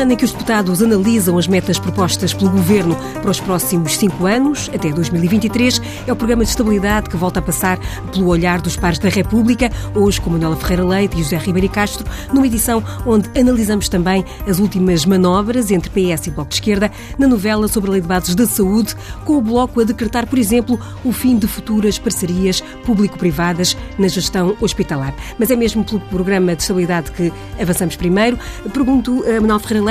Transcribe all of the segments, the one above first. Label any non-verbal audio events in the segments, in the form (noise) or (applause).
semana em que os deputados analisam as metas propostas pelo Governo para os próximos cinco anos, até 2023, é o programa de estabilidade que volta a passar pelo olhar dos pares da República, hoje com Manuela Ferreira Leite e José Ribeiro Castro, numa edição onde analisamos também as últimas manobras entre PS e Bloco de Esquerda na novela sobre a Lei de Bases da Saúde, com o Bloco a decretar, por exemplo, o fim de futuras parcerias público-privadas na gestão hospitalar. Mas é mesmo pelo programa de estabilidade que avançamos primeiro. Pergunto a Manuel Ferreira Leite,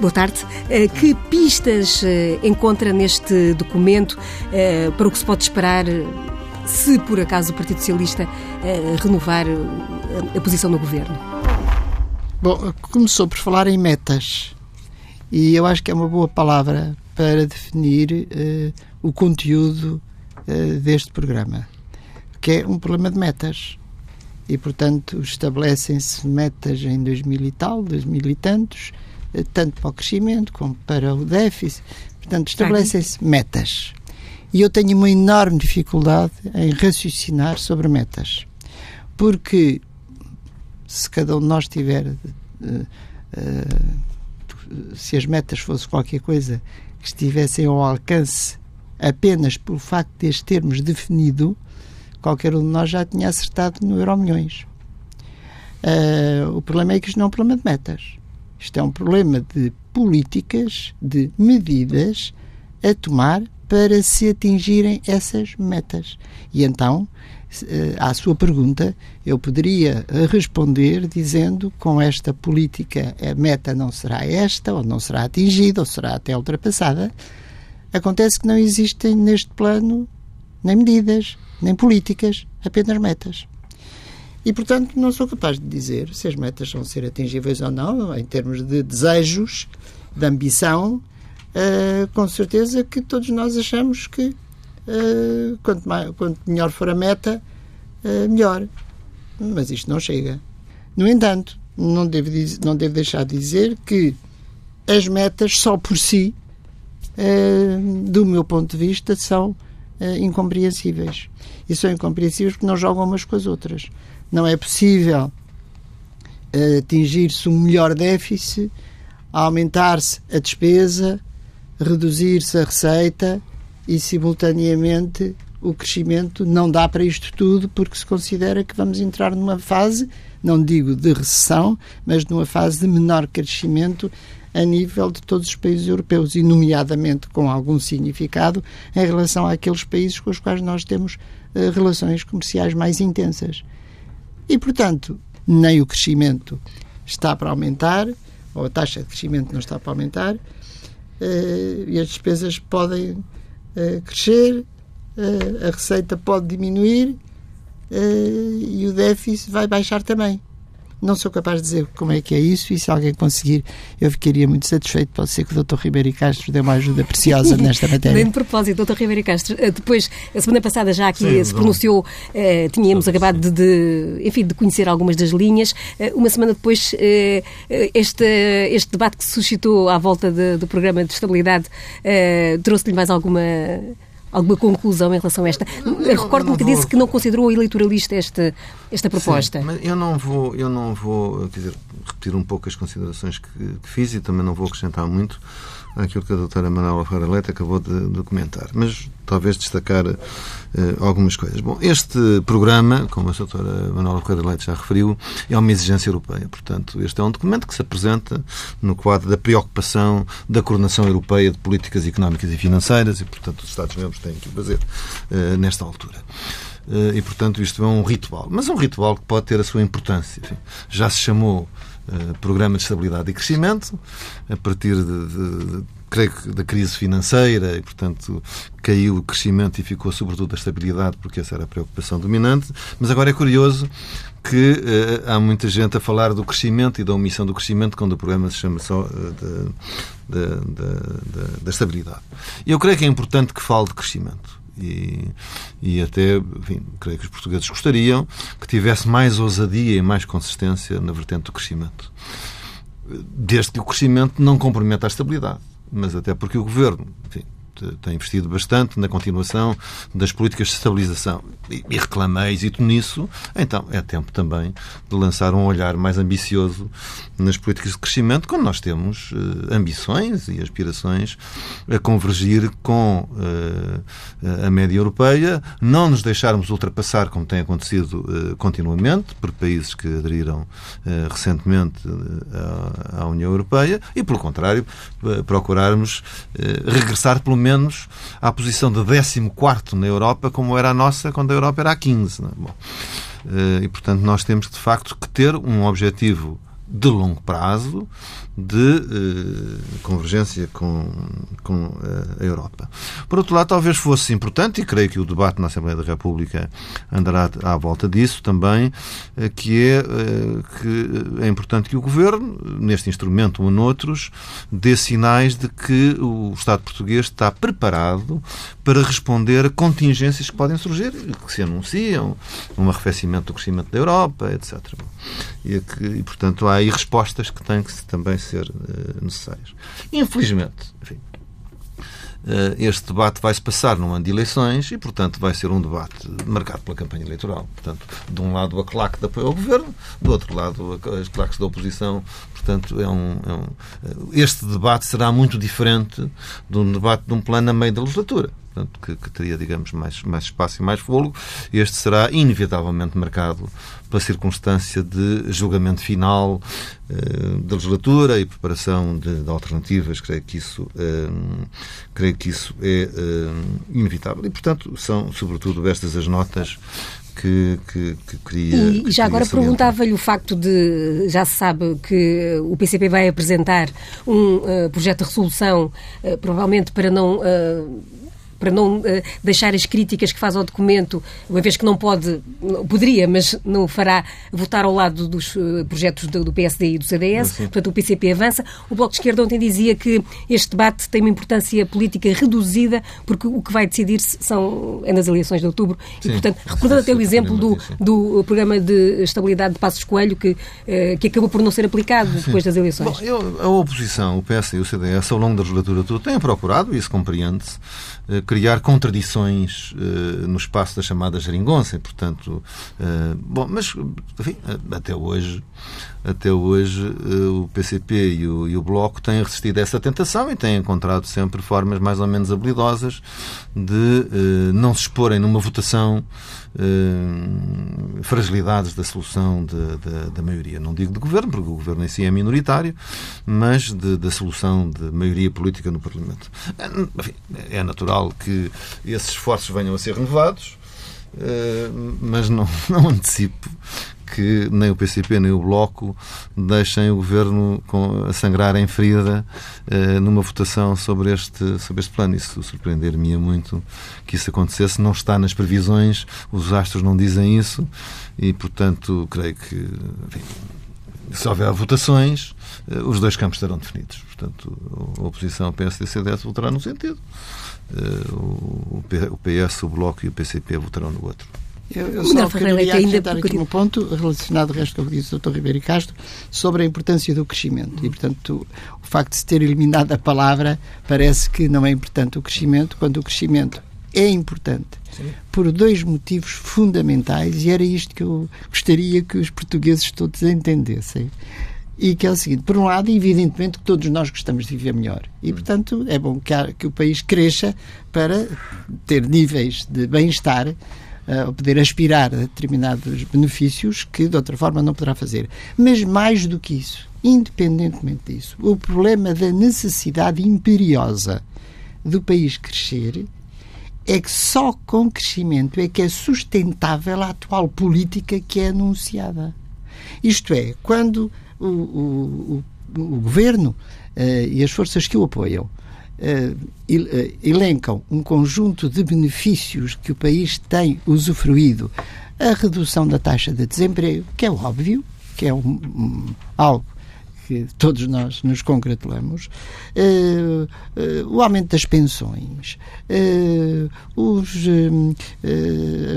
boa tarde, eh, que pistas eh, encontra neste documento eh, para o que se pode esperar se por acaso o Partido Socialista renovar a posição no governo? Bom, começou por falar em metas e eu acho que é uma boa palavra para definir o conteúdo deste programa, que é um problema de metas e, portanto, estabelecem-se metas em 2000 e tal, 2000 e tantos, eh, tanto para o crescimento como para o déficit. Portanto, estabelecem-se metas. E eu tenho uma enorme dificuldade em raciocinar sobre metas. Porque se cada um de nós tiver. Uh, uh, se as metas fossem qualquer coisa que estivessem ao alcance apenas pelo facto de as termos definido, qualquer um de nós já tinha acertado no Euro Milhões. Uh, o problema é que isto não é um problema de metas. Isto é um problema de políticas, de medidas a tomar para se atingirem essas metas. E então, uh, à sua pergunta, eu poderia responder dizendo com esta política a meta não será esta, ou não será atingida, ou será até ultrapassada. Acontece que não existem neste plano nem medidas, nem políticas, apenas metas. E, portanto, não sou capaz de dizer se as metas vão ser atingíveis ou não, em termos de desejos, de ambição. Uh, com certeza que todos nós achamos que uh, quanto, mais, quanto melhor for a meta, uh, melhor. Mas isto não chega. No entanto, não devo, não devo deixar de dizer que as metas, só por si, do meu ponto de vista, são incompreensíveis. E são incompreensíveis porque não jogam umas com as outras. Não é possível uh, atingir-se um melhor déficit, aumentar-se a despesa, reduzir-se a receita e, simultaneamente, o crescimento não dá para isto tudo porque se considera que vamos entrar numa fase, não digo de recessão, mas numa fase de menor crescimento a nível de todos os países europeus e, nomeadamente, com algum significado em relação àqueles países com os quais nós temos uh, relações comerciais mais intensas. E, portanto, nem o crescimento está para aumentar, ou a taxa de crescimento não está para aumentar, uh, e as despesas podem uh, crescer, a receita pode diminuir e o déficit vai baixar também. Não sou capaz de dizer como é que é isso e se alguém conseguir, eu ficaria muito satisfeito. Pode ser que o Dr. Ribeiro Castro dê uma ajuda preciosa (laughs) nesta matéria. Bem de propósito, Dr. Ribeiro Castro, eh, depois, a semana passada já aqui Sim, se pronunciou, eh, tínhamos acabado de, de, enfim, de conhecer algumas das linhas. Eh, uma semana depois, eh, eh este, este debate que se suscitou à volta de, do programa de estabilidade eh, trouxe-lhe mais alguma alguma conclusão em relação a esta? Recordo-me que disse que não considerou eleitoralista esta, esta proposta. Sim, mas eu não vou, eu não vou quer dizer, repetir um pouco as considerações que, que fiz e também não vou acrescentar muito àquilo que a doutora Manuela Ferreira Leite acabou de, comentar. Mas talvez destacar uh, algumas coisas. Bom, este programa, como a doutora Manuela Ferreira Leite já referiu, é uma exigência europeia. Portanto, este é um documento que se apresenta no quadro da preocupação da coordenação europeia de políticas económicas e financeiras e, portanto, os Estados-membros têm que o fazer uh, nesta altura uh, e, portanto, isto é um ritual. Mas é um ritual que pode ter a sua importância. Enfim, já se chamou Programa de Estabilidade e Crescimento, a partir de, de, creio que da crise financeira e, portanto, caiu o crescimento e ficou sobretudo a estabilidade, porque essa era a preocupação dominante. Mas agora é curioso que uh, há muita gente a falar do crescimento e da omissão do crescimento quando o programa se chama só uh, da estabilidade. Eu creio que é importante que fale de crescimento. E, e até, enfim, creio que os portugueses gostariam que tivesse mais ousadia e mais consistência na vertente do crescimento. Desde que o crescimento não comprometa a estabilidade mas até porque o governo enfim, tem investido bastante na continuação das políticas de estabilização. E, e reclama êxito nisso, então é tempo também de lançar um olhar mais ambicioso nas políticas de crescimento, quando nós temos uh, ambições e aspirações a convergir com uh, a média europeia, não nos deixarmos ultrapassar, como tem acontecido uh, continuamente, por países que aderiram recentemente à, à União Europeia, e, pelo contrário, procurarmos regressar, pelo menos, à posição de 14 na Europa, como era a nossa quando a Europa era a 15. É? Bom, e, portanto, nós temos, de facto, que ter um objetivo de longo prazo de eh, convergência com, com eh, a Europa. Por outro lado, talvez fosse importante, e creio que o debate na Assembleia da República andará à volta disso também, eh, que é que é importante que o Governo, neste instrumento ou noutros, dê sinais de que o Estado português está preparado para responder a contingências que podem surgir, que se anunciam, um arrefecimento do crescimento da Europa, etc. E, que, e portanto, há aí respostas que têm que também ser uh, necessárias. Infelizmente, enfim, uh, este debate vai se passar num ano de eleições e, portanto, vai ser um debate marcado pela campanha eleitoral. Portanto, de um lado a claque de apoio ao governo, do outro lado as claques da oposição. Portanto, é um, é um, eh, este debate será muito diferente de um debate de um plano a meio da legislatura portanto, que, que, teria, digamos, mais, mais espaço e mais fôlego. Este será inevitavelmente marcado pela circunstância de julgamento final eh, da legislatura e preparação de, de, alternativas. Creio que isso, eh, creio que isso é eh, inevitável. E, portanto, são, sobretudo, estas as notas que, que, que, queria. E que já agora perguntava-lhe o facto de. Já se sabe que o PCP vai apresentar um uh, projeto de resolução, uh, provavelmente para não. Uh, para não uh, deixar as críticas que faz ao documento, uma vez que não pode, poderia, mas não fará votar ao lado dos uh, projetos do, PSD e do CDS, Sim. portanto o PCP avança. O Bloco de Esquerda ontem dizia que este debate tem uma importância política reduzida, porque o que vai decidir são, é nas eleições de outubro. Sim. E, portanto, recordando até o exemplo do, do programa de estabilidade de Passos Coelho, que, uh, que acabou por não ser aplicado depois das eleições. Bom, eu, a oposição, o PS e o CDS, ao longo da legislatura toda, têm procurado, e isso compreende-se, criar contradições uh, no espaço da chamada geringonça, e, portanto, uh, bom, mas enfim, até hoje, até hoje uh, o PCP e o, e o, Bloco têm resistido a essa tentação e têm encontrado sempre formas mais ou menos habilidosas de não se exporem numa votação fragilidades da solução da maioria. Não digo de governo, porque o governo em si é minoritário, mas da solução de maioria política no Parlamento. Enfim, é natural que esses esforços venham a ser renovados, eh, mas não, (laughs) não antecipo que nem o PCP nem o Bloco deixem o governo com, a sangrar em ferida eh, numa votação sobre este, sobre este plano. Isso surpreender-me muito que isso acontecesse. Não está nas previsões, os astros não dizem isso e, portanto, creio que enfim, se houver votações, eh, os dois campos estarão definidos. Portanto, a oposição PSD e CDS votará num sentido eh, o PS, o Bloco e o PCP votarão no outro. Eu, eu só queria acrescentar aqui um ponto relacionado, o resto com o que disse o Dr. Ribeiro Castro, sobre a importância do crescimento. E, portanto, o facto de se ter eliminado a palavra parece que não é importante o crescimento, quando o crescimento é importante Sim. por dois motivos fundamentais, e era isto que eu gostaria que os portugueses todos entendessem e que é o seguinte: por um lado, evidentemente que todos nós gostamos de viver melhor e, portanto, é bom que, há, que o país cresça para ter níveis de bem-estar, uh, poder aspirar a determinados benefícios que de outra forma não poderá fazer. Mas mais do que isso, independentemente disso, o problema da necessidade imperiosa do país crescer é que só com crescimento é que é sustentável a atual política que é anunciada. Isto é, quando o, o, o, o governo uh, e as forças que o apoiam elencam um conjunto de benefícios que o país tem usufruído, a redução da taxa de desemprego, que é óbvio, que é um, um, algo que todos nós nos congratulamos, uh, uh, o aumento das pensões, uh, os,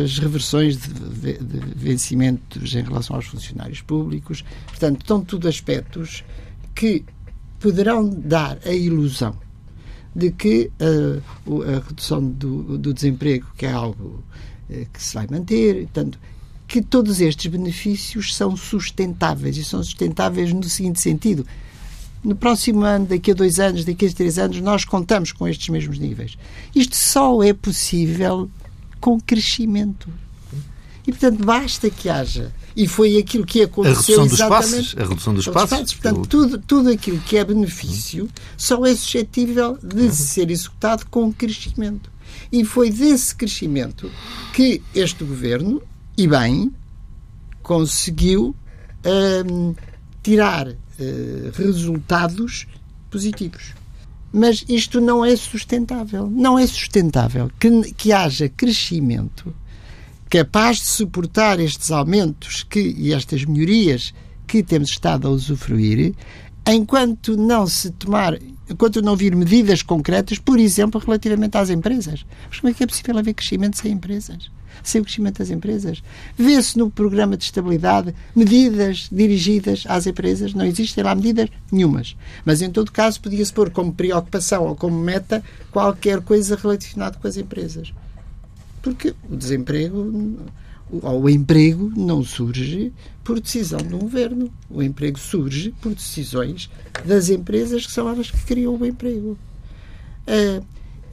as reversões de, de, vencimentos em relação aos funcionários públicos. Portanto, estão tudo aspectos que poderão dar a ilusão de que uh, a redução do, do, desemprego, que é algo uh, que se vai manter, portanto, que todos estes benefícios são sustentáveis e são sustentáveis no seguinte sentido. No próximo ano, daqui a dois anos, daqui a três anos, nós contamos com estes mesmos níveis. Isto só é possível com crescimento. E, portanto, basta que haja. E foi aquilo que aconteceu a redução exatamente. Dos passos, a redução dos passos. passos. Portanto, tudo, tudo aquilo que é benefício só é suscetível de uhum. ser executado com crescimento. E foi desse crescimento que este governo, e bem, conseguiu hum, tirar uh, resultados positivos. Mas isto não é sustentável. Não é sustentável que, que haja crescimento capaz de suportar estes aumentos que, e estas melhorias que temos estado a usufruir, enquanto não se tomar, enquanto não vir medidas concretas, por exemplo, relativamente às empresas. Mas como é que é possível haver crescimento sem empresas? Sem o crescimento das empresas? Vê-se no programa de estabilidade medidas dirigidas às empresas, não existem lá medidas nenhumas. Mas, em todo caso, podia-se pôr como preocupação ou como meta qualquer coisa relacionada com as empresas. Porque o desemprego ou o emprego não surge por decisão de um governo. O emprego surge por decisões das empresas que são elas que criam o emprego. Uh,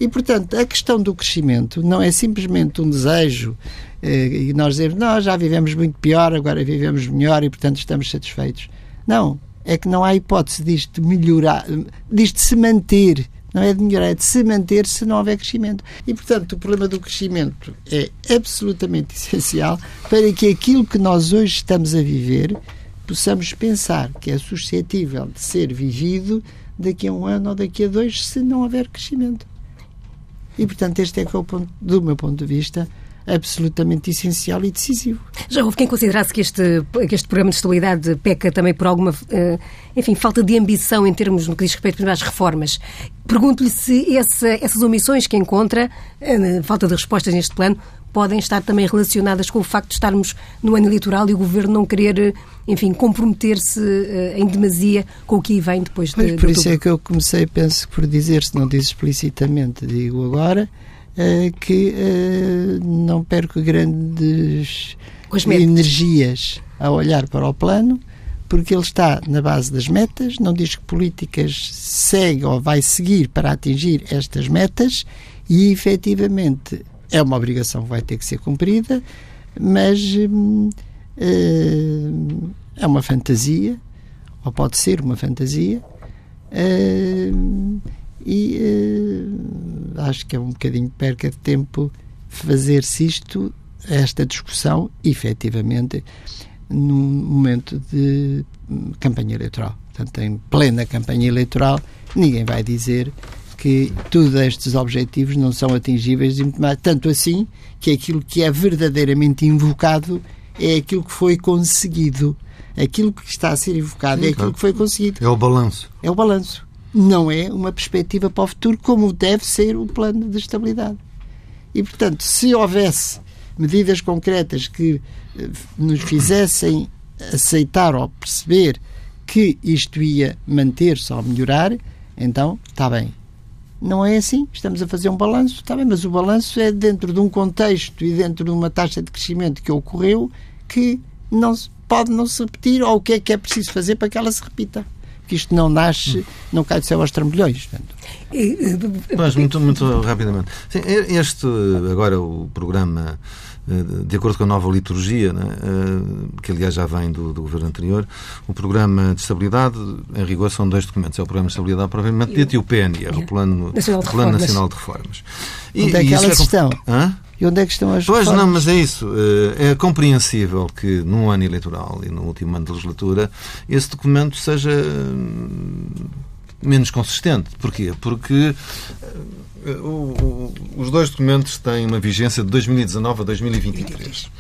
e, portanto, a questão do crescimento não é simplesmente um desejo uh, e nós dizemos, nós já vivemos muito pior, agora vivemos melhor e, portanto, estamos satisfeitos. Não. É que não há hipótese disto melhorar, disto se manter não é de melhorar, é de se manter se não houver crescimento. E, portanto, o problema do crescimento é absolutamente (laughs) essencial para que aquilo que nós hoje estamos a viver possamos pensar que é suscetível de ser vivido daqui a um ano ou daqui a dois se não houver crescimento. E, portanto, este é que é o ponto, do meu ponto de vista, absolutamente essencial e decisivo. Já houve quem considerasse que este, que este programa de estabilidade peca também por alguma, eh, enfim, falta de ambição em termos no que diz respeito às reformas. Pergunto-lhe se essa, essas omissões que encontra, eh, falta de respostas neste plano, podem estar também relacionadas com o facto de estarmos no ano eleitoral e o Governo não querer, enfim, comprometer-se eh, em demasia com o que aí vem depois pois de, Por isso é que eu comecei, penso, por dizer, se não diz explicitamente, digo agora, que uh, não perco grandes energias a olhar para o plano, porque ele está na base das metas, não diz que políticas segue ou vai seguir para atingir estas metas e efetivamente é uma obrigação que vai ter que ser cumprida, mas uh, é uma fantasia, ou pode ser uma fantasia, uh, e uh, acho que é um bocadinho perca de tempo fazer-se isto, esta discussão, efetivamente, num momento de campanha eleitoral. Portanto, em plena campanha eleitoral, ninguém vai dizer que todos estes objetivos não são atingíveis, tanto assim que aquilo que é verdadeiramente invocado é aquilo que foi conseguido. Aquilo que está a ser invocado Sim, é aquilo que foi conseguido. É o balanço. É o balanço não é uma perspectiva para o futuro como deve ser o plano de estabilidade. E, portanto, se houvesse medidas concretas que eh, nos fizessem aceitar ou perceber que isto ia manter-se ou melhorar, então está bem. Não é assim, estamos a fazer um balanço, está bem, mas o balanço é dentro de um contexto e dentro de uma taxa de crescimento que ocorreu que não pode não se repetir ou o que é que é preciso fazer para que ela se repita que isto não nasce, não cai do céu aos trambolhões. Mas muito, muito rapidamente. Sim, este, agora, o programa eh, de acordo com a nova liturgia, né, eh, que aliás já vem do, do, governo anterior, o programa de estabilidade, em rigor, são dois documentos. É o programa de estabilidade provavelmente dito e o PNR, o Plano Nacional de, Plano Nacional de Reformas. E, Onde é que elas é... estão? Hã? E onde é que estão as Pois reformas? não, mas é isso. Eh, é compreensível que num ano eleitoral e no último ano de legislatura esse documento seja hum, menos consistente. Porquê? Porque o, o, os dois documentos têm uma vigência de 2019 a 2023.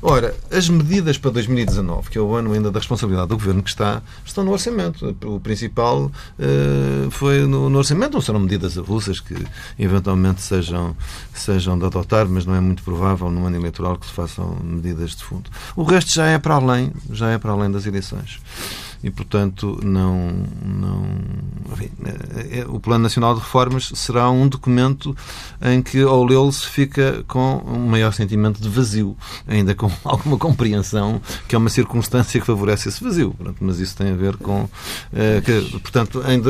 Ora, as medidas para 2019, que é o ano ainda da responsabilidade do Governo que está, estão no orçamento. O principal uh, foi no, no, orçamento, ou serão medidas avulsas que eventualmente sejam, sejam de adotar, mas não é muito provável no ano eleitoral que se façam medidas de fundo. O resto já é para além, já é para além das eleições. E, portanto, não, não enfim, é, é, o Plano Nacional de Reformas será um documento em que, ao lê-lo, se fica com um maior sentimento de vazio, ainda com (laughs) alguma compreensão que é uma circunstância que favorece esse vazio. mas isso tem a ver com. Eh, que, portanto, em,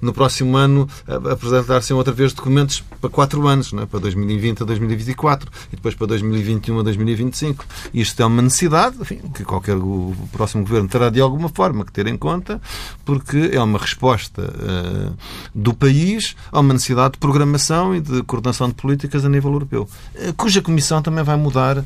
no próximo ano apresentar-se outra vez documentos para quatro anos, é? para 2020 a 2024 e depois para 2021 a 2025. Isto é uma necessidade enfim, que qualquer o próximo governo terá de alguma forma que ter em conta, porque é uma resposta uh, do país a uma necessidade de programação e de coordenação de políticas a nível europeu, uh, cuja comissão também vai mudar uh,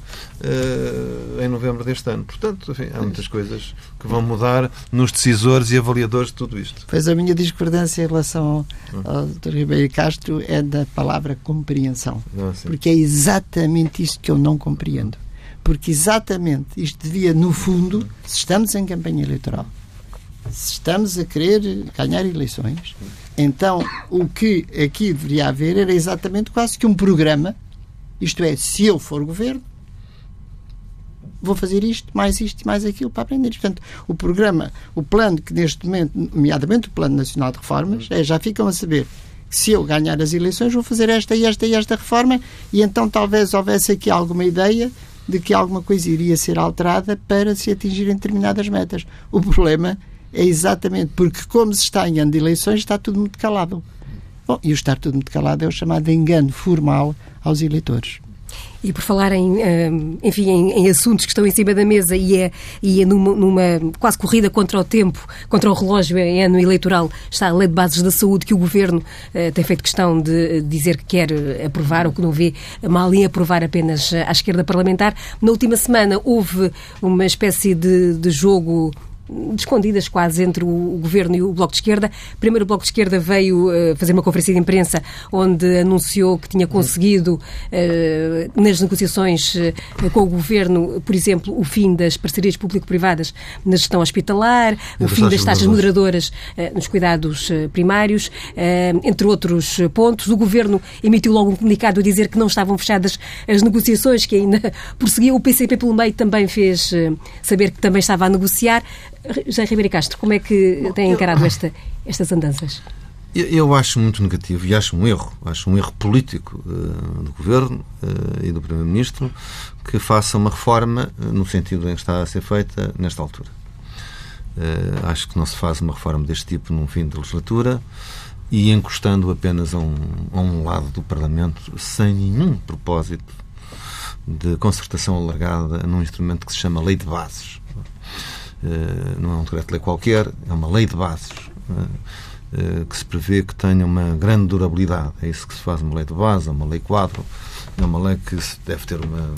em novembro deste ano. Portanto, enfim, há muitas coisas que vão mudar nos decisores e avaliadores de tudo isto. Pois a minha discordância em relação ao, ao Dr. Ribeiro Castro é da palavra compreensão. Ah, porque é exatamente isso que eu não compreendo. Porque exatamente isto devia, no fundo, se estamos em campanha eleitoral, se estamos a querer ganhar eleições, então o que aqui deveria haver era exatamente quase que um programa, isto é, se eu for governo, vou fazer isto, mais isto, mais aquilo para aprender. Portanto, o programa, o plano que neste momento, nomeadamente o Plano Nacional de Reformas, é, já ficam a saber que se eu ganhar as eleições vou fazer esta e esta e esta reforma e então talvez houvesse aqui alguma ideia de que alguma coisa iria ser alterada para se atingirem determinadas metas. O problema é exatamente porque, como se está em ano de eleições, está tudo muito calado. Bom, e o estar tudo muito calado é o chamado engano formal aos eleitores. E por falar em, enfim, em, assuntos que estão em cima da mesa e é, e é numa, numa, quase corrida contra o tempo, contra o relógio em ano eleitoral, está a Lei de Bases da Saúde que o Governo uh, tem feito questão de dizer que quer aprovar ou que não vê mal em aprovar apenas à esquerda parlamentar. Na última semana houve uma espécie de, de jogo escondidas quase entre o Governo e o Bloco de Esquerda. Primeiro, o Bloco de Esquerda veio uh, fazer uma conferência de imprensa onde anunciou que tinha conseguido, uh, nas negociações uh, com o Governo, por exemplo, o fim das parcerias público-privadas na gestão hospitalar, o fim das taxas moderadoras nos cuidados primários, entre outros pontos. O Governo emitiu logo um comunicado a dizer que não estavam fechadas as negociações, que ainda (laughs) prosseguiam. O PCP, pelo meio, também fez saber que também estava a negociar. José Ribeiro Castro, como é que tem encarado esta, estas andanças? Eu acho muito negativo e acho um erro, acho um erro político uh, do Governo uh, e do Primeiro-Ministro que faça uma reforma uh, no sentido em que está a ser feita nesta altura. acho que não se faz uma reforma deste tipo num fim de legislatura e encostando apenas a um, a um lado do Parlamento sem nenhum propósito de concertação alargada num instrumento que se chama Lei de Bases não é um decreto-lei qualquer, é uma lei de bases é? eh, que se prevê que tenha uma grande durabilidade. É isso que se faz uma lei de base, uma lei quadro, é uma lei que deve ter uma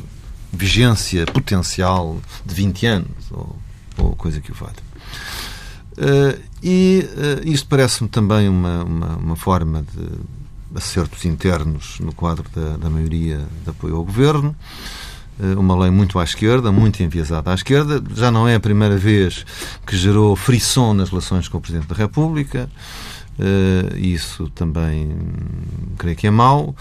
vigência potencial de 20 anos ou, ou coisa que o valha. Uh, e uh, isto parece-me também uma, uma, uma, forma de acertos internos no quadro da, da maioria de apoio ao governo. Eh, uma lei muito à esquerda, muito enviesada à esquerda. Já não é a primeira vez que gerou frisson nas relações com o Presidente da República. Uh, isso também creio que é mau.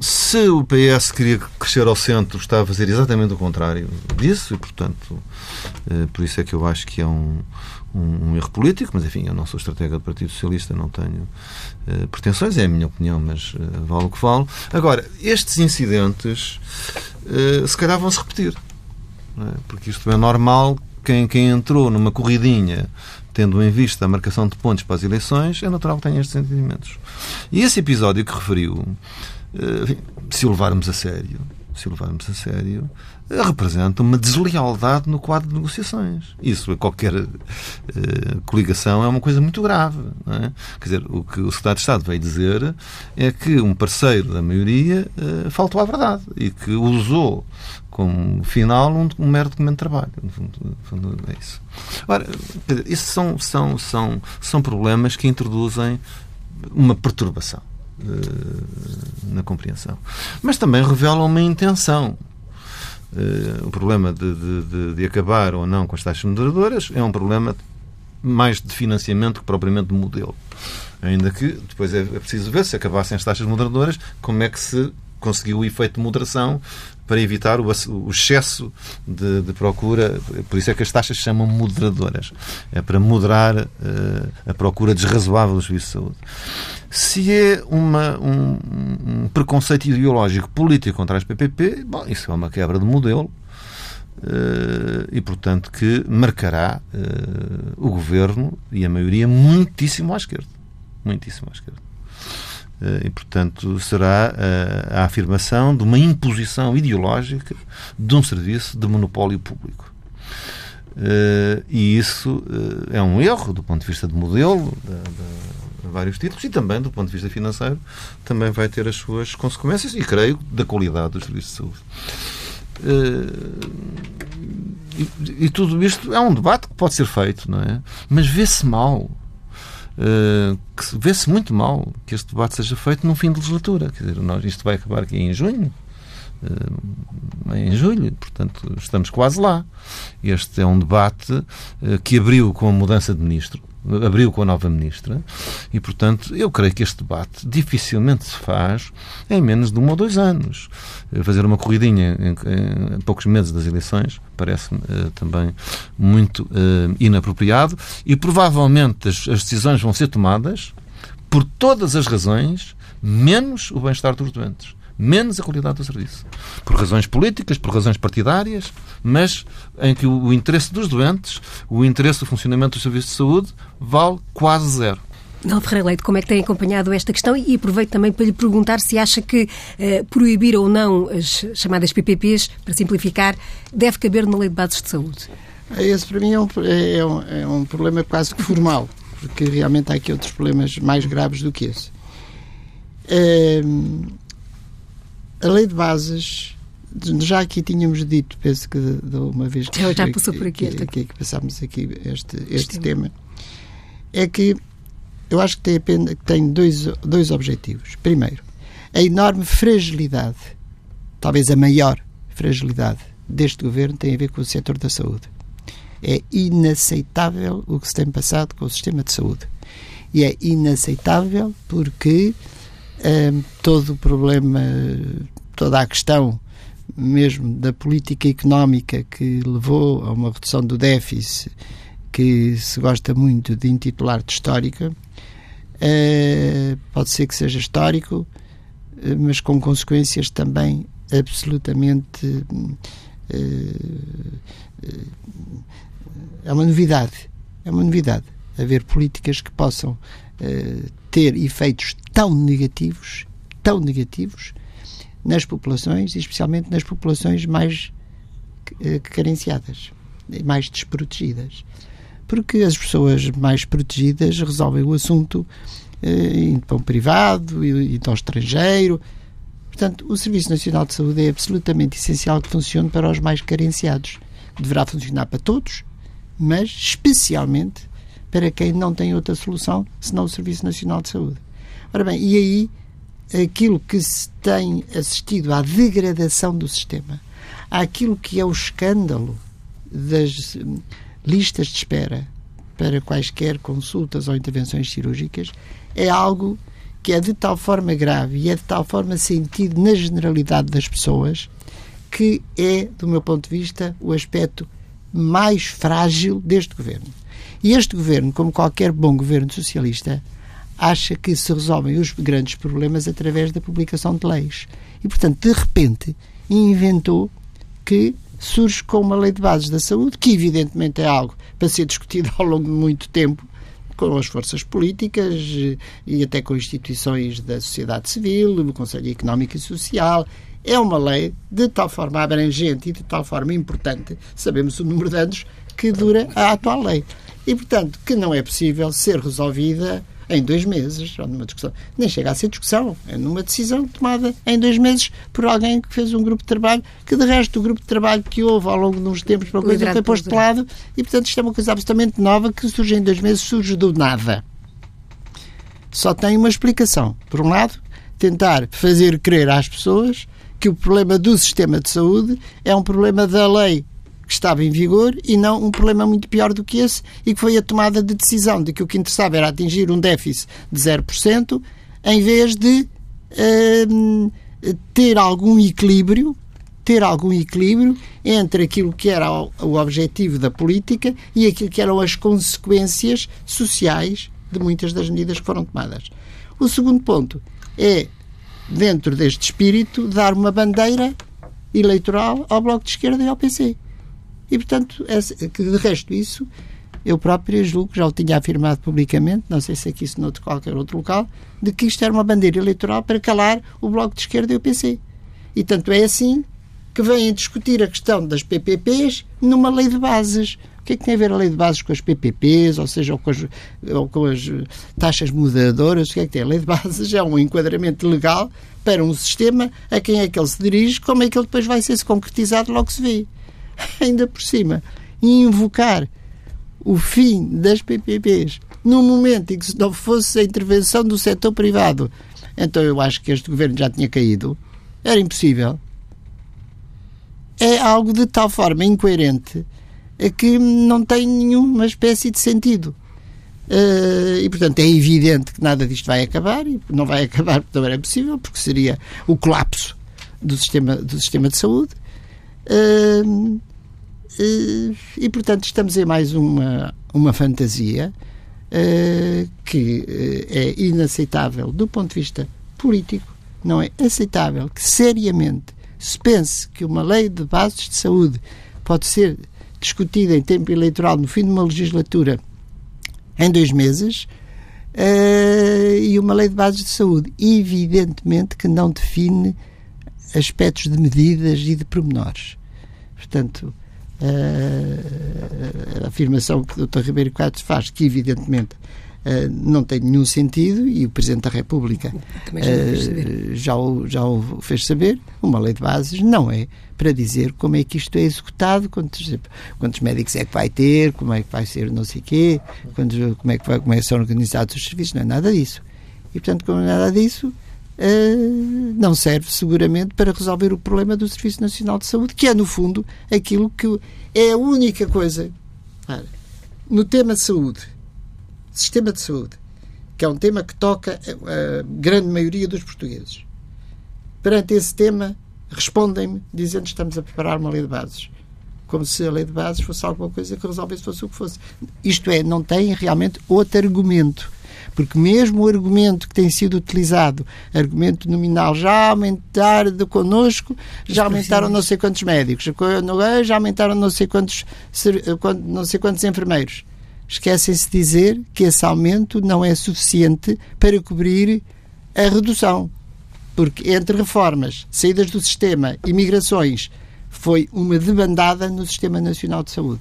Se o PS queria crescer ao centro, está a fazer exatamente o contrário disso e, portanto, uh, por isso é que eu acho que é um, um, um, erro político, mas enfim, eu não sou estratega do Partido Socialista, não tenho uh, pretensões, é a minha opinião, mas uh, vale o que vale. Agora, estes incidentes se calhar vão se repetir, é? porque isto é normal. Quem, quem entrou numa corridinha tendo em vista a marcação de pontos para as eleições, é natural que tenha estes sentimentos. E esse episódio que referiu, se o levarmos a sério, se o levarmos a sério, representa uma deslealdade no quadro de negociações. Isso, a qualquer uh, coligação, é uma coisa muito grave. É? Quer dizer, o que o Secretário de Estado veio dizer é que um parceiro da maioria uh, faltou à verdade e que usou como final um, um mero documento de trabalho. No fundo, no fundo é isso. Ora, esses são, são, são, são problemas que introduzem uma perturbação na compreensão. Mas também revelam uma intenção. Uh, o problema de, de, de, acabar ou não com as taxas moderadoras é um problema mais de financiamento que propriamente de modelo. Ainda que depois é, é preciso ver se acabassem as taxas moderadoras, como é que se conseguiu o efeito de moderação para evitar o, o excesso de, de, procura. Por isso é que as taxas se chamam moderadoras. É para moderar uh, a procura desrazoável dos serviços de saúde. Se é uma, um, um, preconceito ideológico político contra as PPP, bom, isso é uma quebra de modelo. Uh, e, portanto, que marcará uh, o governo e a maioria muitíssimo à esquerda. Muitíssimo à esquerda. Eh, e, portanto, será a, a afirmação de uma imposição ideológica de um serviço de monopólio público. Uh, e isso é um erro do ponto de vista de modelo, de, de, vários títulos, e também do ponto de vista financeiro, também vai ter as suas consequências, e creio, da qualidade dos serviços de saúde. E, e, tudo isto é um debate que pode ser feito, não é? Mas vê-se mal. Uh, que vê-se muito mal que este debate seja feito no fim de legislatura. Quer dizer, nós, isto vai acabar aqui em junho, uh, em julho, portanto, estamos quase lá. Este é um debate uh, que abriu com a mudança de ministro, abriu com a nova ministra, e, portanto, eu creio que este debate dificilmente se faz em menos de um ou dois anos. Fazer uma corridinha em, em poucos meses das eleições parece-me uh, também muito uh, inapropriado e provavelmente as, as decisões vão ser tomadas por todas as razões, menos o bem-estar dos doentes menos a qualidade do serviço. Por razões políticas, por razões partidárias, mas em que o, interesse dos doentes, o interesse do funcionamento dos serviços de saúde, vale quase zero. Não, Ferreira Leite, como é que tem acompanhado esta questão? E aproveito também para lhe perguntar se acha que eh, proibir ou não as chamadas PPPs, para simplificar, deve caber na Lei de Bases de Saúde. Esse, para mim, é um, é um, é um problema quase que formal, porque realmente há aqui outros problemas mais graves do que esse. É, a lei de bases, já aqui tínhamos dito, penso que de uma vez que, já passou por aqui, que, que, que passámos aqui este, este tema, é que eu acho que tem, apenas, tem dois, dois objetivos. Primeiro, a enorme fragilidade, talvez a maior fragilidade deste governo tem a ver com o setor da saúde. É inaceitável o que se tem passado com o sistema de saúde. E é inaceitável porque hum, todo o problema, toda a questão mesmo da política económica que levou a uma redução do déficit que se gosta muito de intitular de histórica, Uh, pode ser que seja histórico, uh, mas com consequências também absolutamente. Uh, é uma novidade. É uma novidade haver políticas que possam ter efeitos tão negativos, tão negativos, nas populações e especialmente nas populações mais carenciadas, mais desprotegidas porque as pessoas mais protegidas resolvem o assunto eh, indo para um privado, indo ao estrangeiro. Portanto, o Serviço Nacional de Saúde é absolutamente essencial que funcione para os mais carenciados. Deverá funcionar para todos, mas especialmente para quem não tem outra solução senão o Serviço Nacional de Saúde. Ora bem, e aí aquilo que se tem assistido à degradação do sistema, àquilo que é o escândalo das listas de espera para quaisquer consultas ou intervenções cirúrgicas é algo que é de tal forma grave e é de tal forma sentido na generalidade das pessoas que é, do meu ponto de vista, o aspecto mais frágil deste governo. E este governo, como qualquer bom governo socialista, acha que se resolvem os grandes problemas através da publicação de leis. E, portanto, de repente, inventou que surge com uma lei de bases da saúde, que evidentemente é algo para ser discutido (laughs) ao longo de muito tempo com as forças políticas eh, e até com instituições da sociedade civil, o Conselho Económico e Social. É uma lei de tal forma abrangente e de tal forma importante, sabemos o número de anos que dura a atual lei. E, portanto, que não é possível ser resolvida em dois meses, ou numa discussão. Nem chega a ser discussão, é numa decisão tomada em dois meses por alguém que fez um grupo de trabalho, que de resto o grupo de trabalho que houve ao longo de uns tempos para coisa foi posto de lado, e portanto isto é uma coisa absolutamente nova que surge em dois meses, surge do nada. Só tem uma explicação. Por um lado, tentar fazer crer às pessoas que o problema do sistema de saúde é um problema da lei que estava em vigor e não um problema muito pior do que esse e que foi a tomada de decisão de que o que interessava era atingir um déficit de 0% em vez de uh, ter algum equilíbrio ter algum equilíbrio entre aquilo que era o, o objetivo da política e aquilo que eram as consequências sociais de muitas das medidas que foram tomadas. O segundo ponto é, dentro deste espírito, dar uma bandeira eleitoral ao Bloco de Esquerda e ao PC. E, portanto, que de resto isso, eu próprio julgo, já o tinha afirmado publicamente, não sei se aqui isso noutro qualquer outro local, de que isto era uma bandeira eleitoral para calar o Bloco de Esquerda e o PC. E tanto é assim que vêm discutir a questão das PPPs numa lei de bases. O que é que tem a ver a lei de bases com as PPPs, ou seja, ou com as, ou com as taxas moderadoras? O que é que tem? A lei de bases é um enquadramento legal para um sistema a quem é que ele se dirige, como é que ele depois vai ser -se concretizado, logo se vê. (laughs) Ainda por cima, invocar o fim das PPPs num momento em que se não fosse a intervenção do setor privado, então eu acho que este governo já tinha caído. Era impossível é algo de tal forma incoerente que não tem nenhuma espécie de sentido. Uh, e, portanto, é evidente que nada disto vai acabar, e não vai (laughs) acabar porque não é possível, porque seria o colapso do sistema, do sistema de saúde. Uh, uh, e, portanto, estamos em mais uma, uma fantasia que é inaceitável do ponto de vista político. Não é aceitável que, seriamente, se pense que uma lei de bases de saúde pode ser discutida em tempo eleitoral no fim de uma legislatura em dois meses uh, e uma lei de bases de saúde, evidentemente que não define aspectos de medidas e de pormenores. Portanto, a afirmação que o Dr. Ribeiro Quadros faz, que evidentemente não tem nenhum sentido e o Presidente da República já, o, já o fez saber. Uma lei de bases não é para dizer como é que isto é executado, quantos, quantos médicos é que vai ter, como é que vai ser não sei o quê, quantos, como, é que vai, como é que são organizados os serviços, não é nada disso. E, portanto, como é nada disso, uh, não serve seguramente para resolver o problema do Serviço Nacional de Saúde, que é, no fundo, aquilo que é a única coisa. no tema de saúde, sistema de saúde, que é um tema que toca a, grande maioria dos portugueses. Perante esse tema, respondem-me dizendo que estamos a preparar uma lei de bases. Como se a lei de bases fosse alguma coisa que resolvesse fosse o que fosse. Isto é, não tem realmente outro argumento. Porque mesmo o argumento que tem sido utilizado, argumento nominal, já aumentaram de connosco, já aumentaram não sei quantos médicos, já aumentaram não sei quantos, não sei quantos enfermeiros esquecem-se de dizer que esse aumento não é suficiente para cobrir a redução. Porque entre reformas, saídas do sistema e migrações, foi uma debandada no Sistema Nacional de Saúde.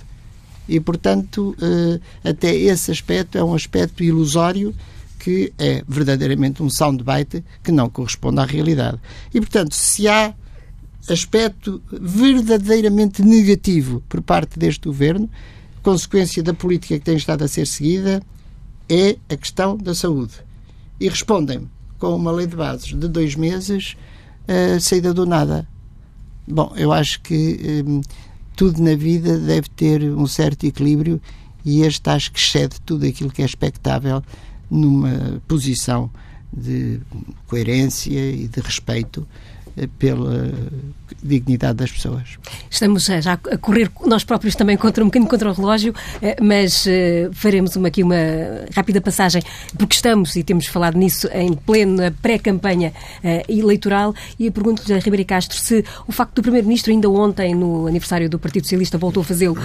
E, portanto, eh, até esse aspecto é um aspecto ilusório que é verdadeiramente um soundbite que não corresponde à realidade. E, portanto, se há aspecto verdadeiramente negativo por parte deste governo, consequência da política que tem estado a ser seguida é a questão da saúde. E respondem-me com uma lei de bases de dois meses, uh, saída do nada. Bom, eu acho que um, tudo na vida deve ter um certo equilíbrio e este acho que excede tudo aquilo que é expectável numa posição de coerência e de respeito pela dignidade das pessoas. Estamos já a correr nós próprios também contra um bocadinho contra o relógio, eh, mas eh, faremos uma, aqui uma rápida passagem, porque estamos, e temos falado nisso, em plena pré-campanha eh, eleitoral, e eu pergunto-lhe a Ribeiro Castro se o facto do Primeiro-Ministro, ainda ontem, no aniversário do Partido Socialista, voltou a fazê-lo,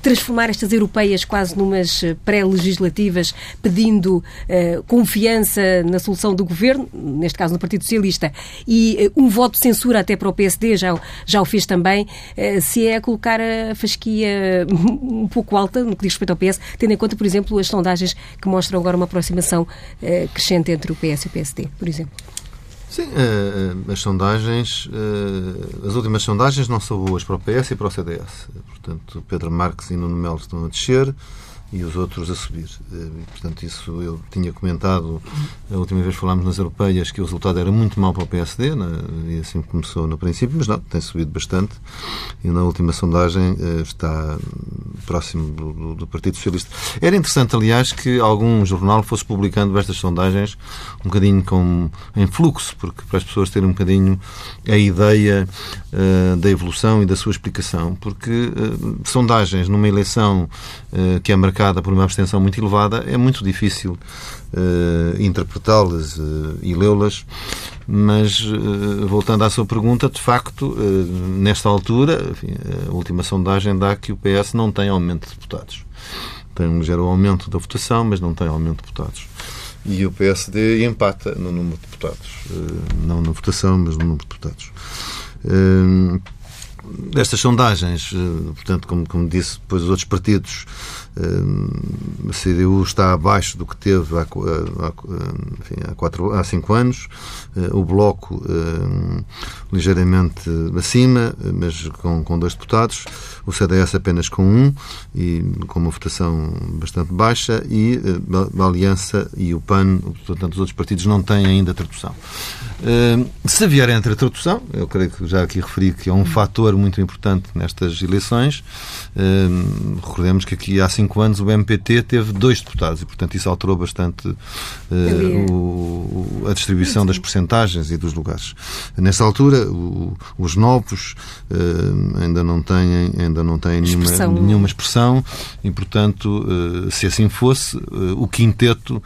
transformar estas europeias quase numas eh, pré-legislativas, pedindo uh, confiança na solução do governo, neste caso no Partido Socialista, e uh, um voto de censura até para o PSD, já, já o fez também, se é colocar a fasquia (laughs) um pouco alta no que diz respeito ao PS, tendo em conta, por exemplo, as sondagens que mostram agora uma aproximação crescente entre o PS e o PSD, por exemplo. Sim, as sondagens, as últimas sondagens não são boas para o PS e para o CDS. Portanto, Pedro Marques e Nuno Melo estão a descer, e os outros a subir. Eh, portanto, isso eu tinha comentado a última vez falámos nas europeias que o resultado era muito mau para o PSD, né? e assim começou no princípio, mas não, tem subido bastante e na última sondagem eh, está próximo do, do, Partido Socialista. Era interessante, aliás, que algum jornal fosse publicando estas sondagens um bocadinho com, em fluxo, porque para as pessoas terem um bocadinho a ideia uh, da evolução e da sua explicação, porque uh, sondagens numa eleição uh, que é marcada por uma abstenção muito elevada é muito difícil interpretá-las e lê-las, mas voltando à sua pergunta, de facto, nesta altura, enfim, a última sondagem dá que o PS não tem aumento de deputados. Tem um ligeiro aumento da votação, mas não tem aumento de deputados e o PSD empata no número de deputados. Não na votação, mas no número de deputados. Destas sondagens, portanto, como, como disse, depois os outros partidos a CDU está abaixo do que teve há, há, enfim, há, quatro, há cinco anos, eh, o Bloco ligeiramente acima, mas com, com dois deputados, o CDS apenas com um, e com uma votação bastante baixa, e eh, a Aliança e o PAN, portanto, os outros partidos não têm ainda tradução. Se vier entre a tradução, eu creio que já aqui referi que é um fator muito importante nestas eleições, recordemos que aqui há cinco cinco anos o MPT teve dois deputados e, portanto, isso alterou bastante uh, o, a distribuição das percentagens e dos lugares. Nessa altura, o, os novos uh, ainda não têm, ainda não têm nenhuma expressão, nenhuma expressão e, portanto, uh, se assim fosse, o quinteto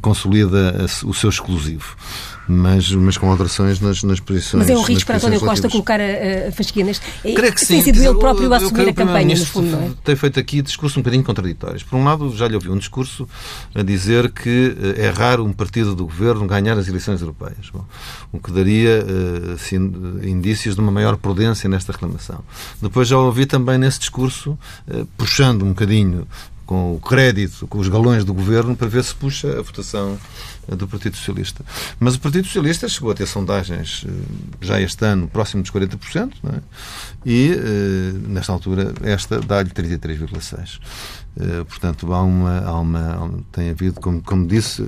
consolida o seu exclusivo mas, mas com alterações nas, nas posições. Mas é um risco para António Costa colocar a, a Fasquia neste. Creio que sim. Tem sido ele próprio a assumir a campanha, no fundo, não é? Tem feito aqui discursos um bocadinho contraditórios. Por um lado, já lhe ouvi um discurso a dizer que eh, é raro um partido do governo ganhar as eleições europeias. Bom, o que daria assim, indícios de uma maior prudência nesta reclamação. Depois já ouvi também nesse discurso, eh, puxando um bocadinho com o crédito, com os galões do governo, para ver se puxa a votação do Partido Socialista. Mas o Partido Socialista chegou a ter sondagens eh, já este ano próximo dos 40%, é? e eh, nesta altura esta dá-lhe 33,6%. Eh, portanto, há uma, há uma, tem havido, como, como disse,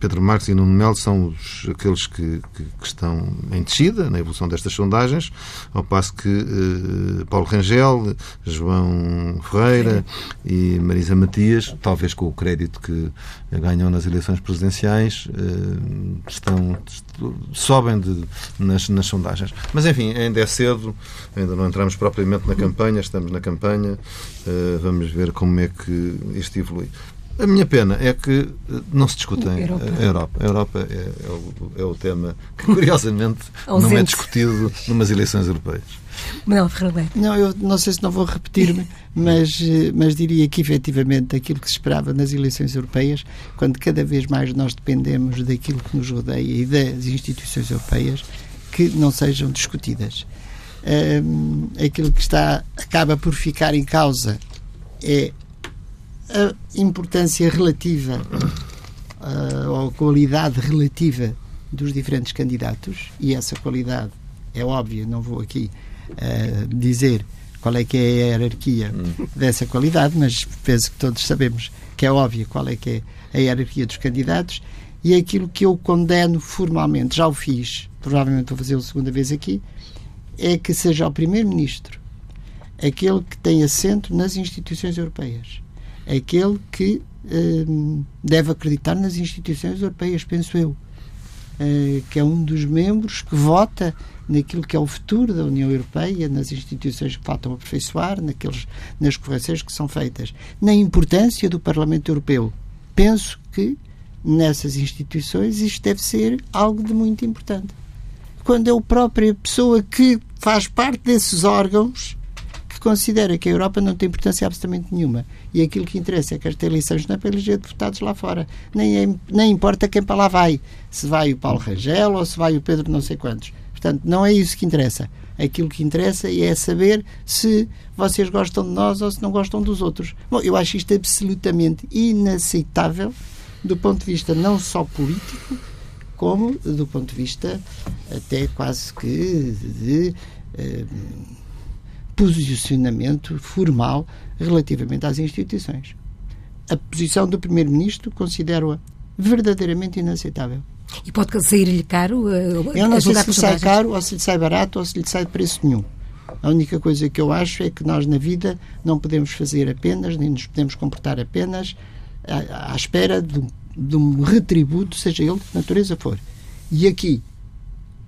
Pedro Marques e Nuno Melo são os, aqueles que, que, que, estão em descida na evolução destas sondagens, ao passo que uh, Paulo Rangel, João Ferreira e Marisa Matias, talvez com o crédito que ganham nas eleições presidenciais, uh, estão, sobem de, nas, nas sondagens. Mas, enfim, ainda é cedo, ainda não entramos propriamente na campanha, estamos na campanha, uh, vamos ver como é que isto evolui. A minha pena é que eh, não se discute a Europa. A Europa, a Europa é, é, o, é o tema que, (laughs) curiosamente, não é discutido numas eleições europeias. Manuel Ferreira Não, eu não sei se não vou repetir-me, (laughs) mas, eh, mas diria que, efetivamente, aquilo que se esperava nas eleições europeias, quando cada vez mais nós dependemos daquilo que nos rodeia e das instituições europeias, que não sejam discutidas. Um, aquilo que está acaba por ficar em causa é a importância relativa uh, ou a qualidade relativa dos diferentes candidatos e essa qualidade é óbvia, não vou aqui uh, dizer qual é que é a hierarquia hum. dessa qualidade, mas penso que todos sabemos que é óbvio qual é que é a hierarquia dos candidatos e é aquilo que eu condeno formalmente, já o fiz, provavelmente vou fazer a segunda vez aqui, é que seja o primeiro-ministro aquele que tem assento nas instituições europeias aquele que uh, deve acreditar nas instituições europeias, penso eu. Uh, que é um dos membros que vota naquilo que é o futuro da União Europeia, nas instituições que faltam aperfeiçoar, naqueles, nas correções que são feitas, na importância do Parlamento Europeu. Penso que nessas instituições isto deve ser algo de muito importante. Quando é a própria pessoa que faz parte desses órgãos que considera que a Europa não tem importância absolutamente nenhuma e aquilo que interessa é que esta eleições não é para eleger deputados lá fora. Nem, é, nem importa quem para lá vai. Se vai o Paulo Rangel ou se vai o Pedro não sei quantos. Portanto, não é isso que interessa. Aquilo que interessa é saber se vocês gostam de nós ou se não gostam dos outros. Bom, eu acho isto absolutamente inaceitável do ponto de vista não só político, como do ponto de vista até quase que de, de eh, posicionamento formal relativamente às instituições. A posição do Primeiro-Ministro considero-a verdadeiramente inaceitável. E pode sair-lhe caro? Eu não sei se lhe sai caro, ou se lhe sai barato, ou se lhe sai de preço nenhum. A única coisa que eu acho é que nós na vida não podemos fazer apenas, nem nos podemos comportar apenas à, à espera de, de um retributo, seja ele de que natureza for. E aqui,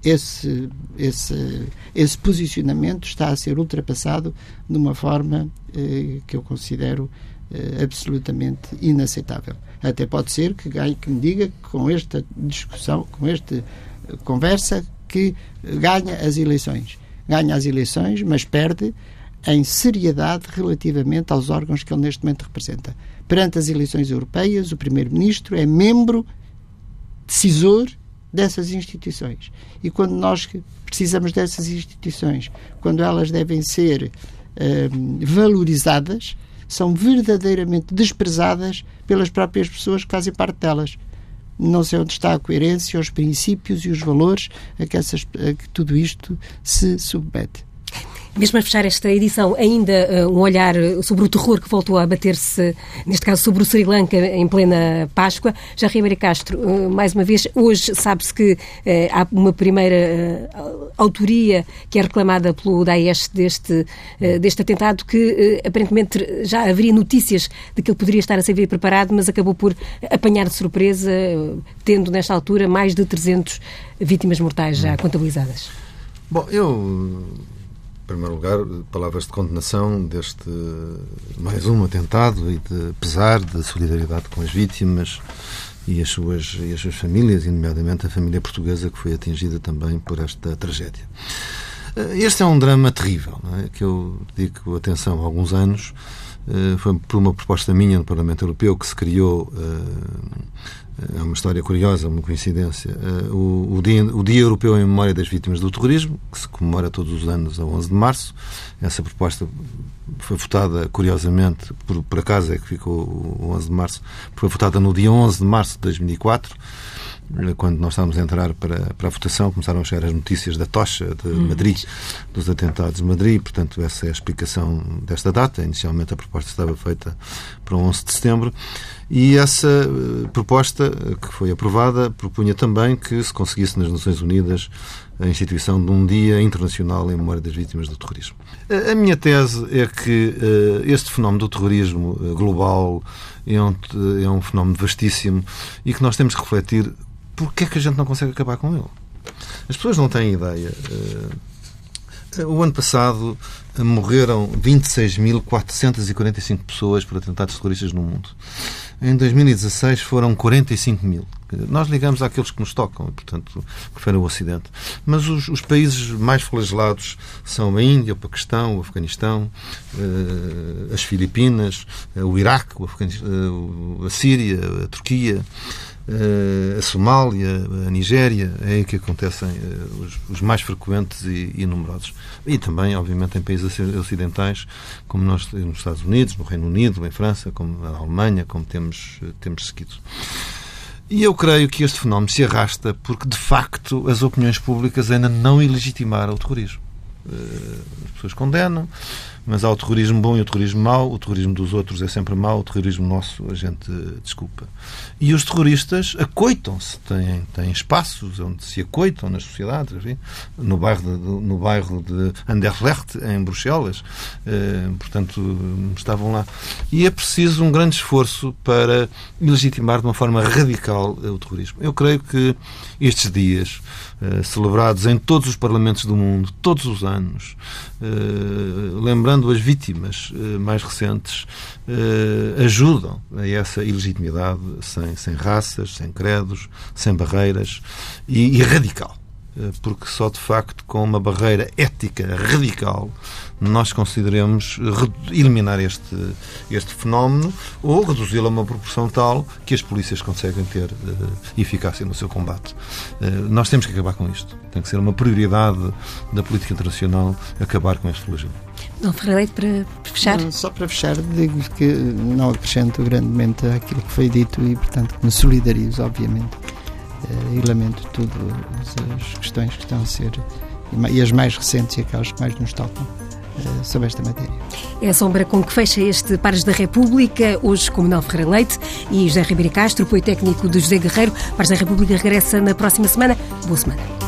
esse, esse, esse posicionamento está a ser ultrapassado de uma forma eh, que eu considero eh, absolutamente inaceitável. Até pode ser que, ganhe, que me diga que com esta discussão, com esta eh, conversa, que ganha as eleições. Ganha as eleições, mas perde em seriedade relativamente aos órgãos que ele neste momento representa. Perante as eleições europeias, o Primeiro-Ministro é membro decisor dessas instituições. E quando nós precisamos dessas instituições, quando elas devem ser uh, valorizadas, são verdadeiramente desprezadas pelas próprias pessoas que fazem parte delas. Não sei onde está a coerência, os princípios e os valores a que, essas, a que tudo isto se submete. Mesmo a fechar esta edição, ainda uh, um olhar sobre o terror que voltou a abater-se, neste caso sobre o Sri Lanka em plena Páscoa. Já Ribeiro Castro, uh, mais uma vez, hoje sabe-se que há uma primeira autoria que é reclamada pelo Daesh deste, deste atentado, que aparentemente já haveria notícias de que ele poderia estar a ser preparado, mas acabou por apanhar de surpresa, tendo nesta altura mais de 300 vítimas mortais já contabilizadas. Bom, eu primeiro lugar, palavras de condenação deste mais um atentado e de pesar, de solidariedade com as vítimas e as suas, e as suas famílias, e nomeadamente a família portuguesa que foi atingida também por esta tragédia. Eh, este é um drama terrível, é? que eu dedico atenção há alguns anos. Eh, foi por uma proposta minha no Parlamento Europeu que se criou eh, é uma história curiosa, uma coincidência. Eh, o, o, dia, o Dia Europeu em Memória das Vítimas do Terrorismo, que se comemora todos os anos a 11 de março. Essa proposta foi votada, curiosamente, por, por acaso é que ficou o 11 de março, foi votada no dia 11 de março de 2004 eh, quando nós estávamos a entrar para, para a votação, começaram a chegar as notícias da tocha de hum. Madrid, dos atentados de Madrid, portanto, essa é a explicação desta data. Inicialmente a proposta estava feita para o 11 de setembro. E essa eh, proposta, eh, que foi aprovada, propunha também que se conseguisse nas Nações Unidas a instituição de um Dia Internacional em Memória das Vítimas do Terrorismo. A minha tese é que este fenómeno do terrorismo global é um, é um fenómeno vastíssimo e que nós temos que refletir porque é que a gente não consegue acabar com ele. As pessoas não têm ideia. Uh, o ano passado morreram 26.445 pessoas por atentados terroristas no mundo. Em 2016 foram 45 mil. Nós ligamos àqueles que nos tocam, portanto, que foram o Ocidente. Mas os, os, países mais flagelados são a Índia, o Paquistão, o Afeganistão, uh, as Filipinas, uh, o Iraque, o uh, a Síria, a Turquia. Uh, a Somália, a Nigéria, é aí que acontecem uh, os, os, mais frequentes e, e, numerosos. E também, obviamente, em países ocidentais, como nós nos Estados Unidos, no Reino Unido, em França, como na Alemanha, como temos, temos seguido. E eu creio que este fenómeno se arrasta porque, de facto, as opiniões públicas ainda não ilegitimaram o terrorismo. As pessoas condenam, mas há o terrorismo bom e o terrorismo mau. O terrorismo dos outros é sempre mau, o terrorismo nosso a gente desculpa. E os terroristas acoitam-se, têm, têm espaços onde se acoitam nas sociedades. No, bairro de, no bairro de Anderlecht, em Bruxelas. Eh, portanto, estavam lá. E é preciso um grande esforço para legitimar de uma forma radical o terrorismo. Eu creio que estes dias, eh, celebrados em todos os parlamentos do mundo, todos os anos, eh, lembrando as vítimas eh, mais recentes, ajudam a essa ilegitimidade sem, sem raças, sem credos, sem barreiras e, e radical porque só de facto com uma barreira ética radical nós consideremos eliminar este, este fenómeno ou reduzi-lo a uma proporção tal que as polícias conseguem ter uh, eficácia no seu combate. Uh, nós temos que acabar com isto. Tem que ser uma prioridade da política internacional acabar com este flagelo. Não, Ferreira, para fechar? Só para fechar, digo que não acrescento grandemente aquilo que foi dito e, portanto, me solidarizo, obviamente, uh, e lamento todas as questões que estão a ser e as mais recentes e aquelas que mais nos tocam uh, sobre esta matéria. É a sombra com que fecha este Pares da República, hoje com Manuel Ferreira Leite e José Ribeiro Castro, apoio técnico de José Guerreiro. Pares da República regressa na próxima semana. Boa semana.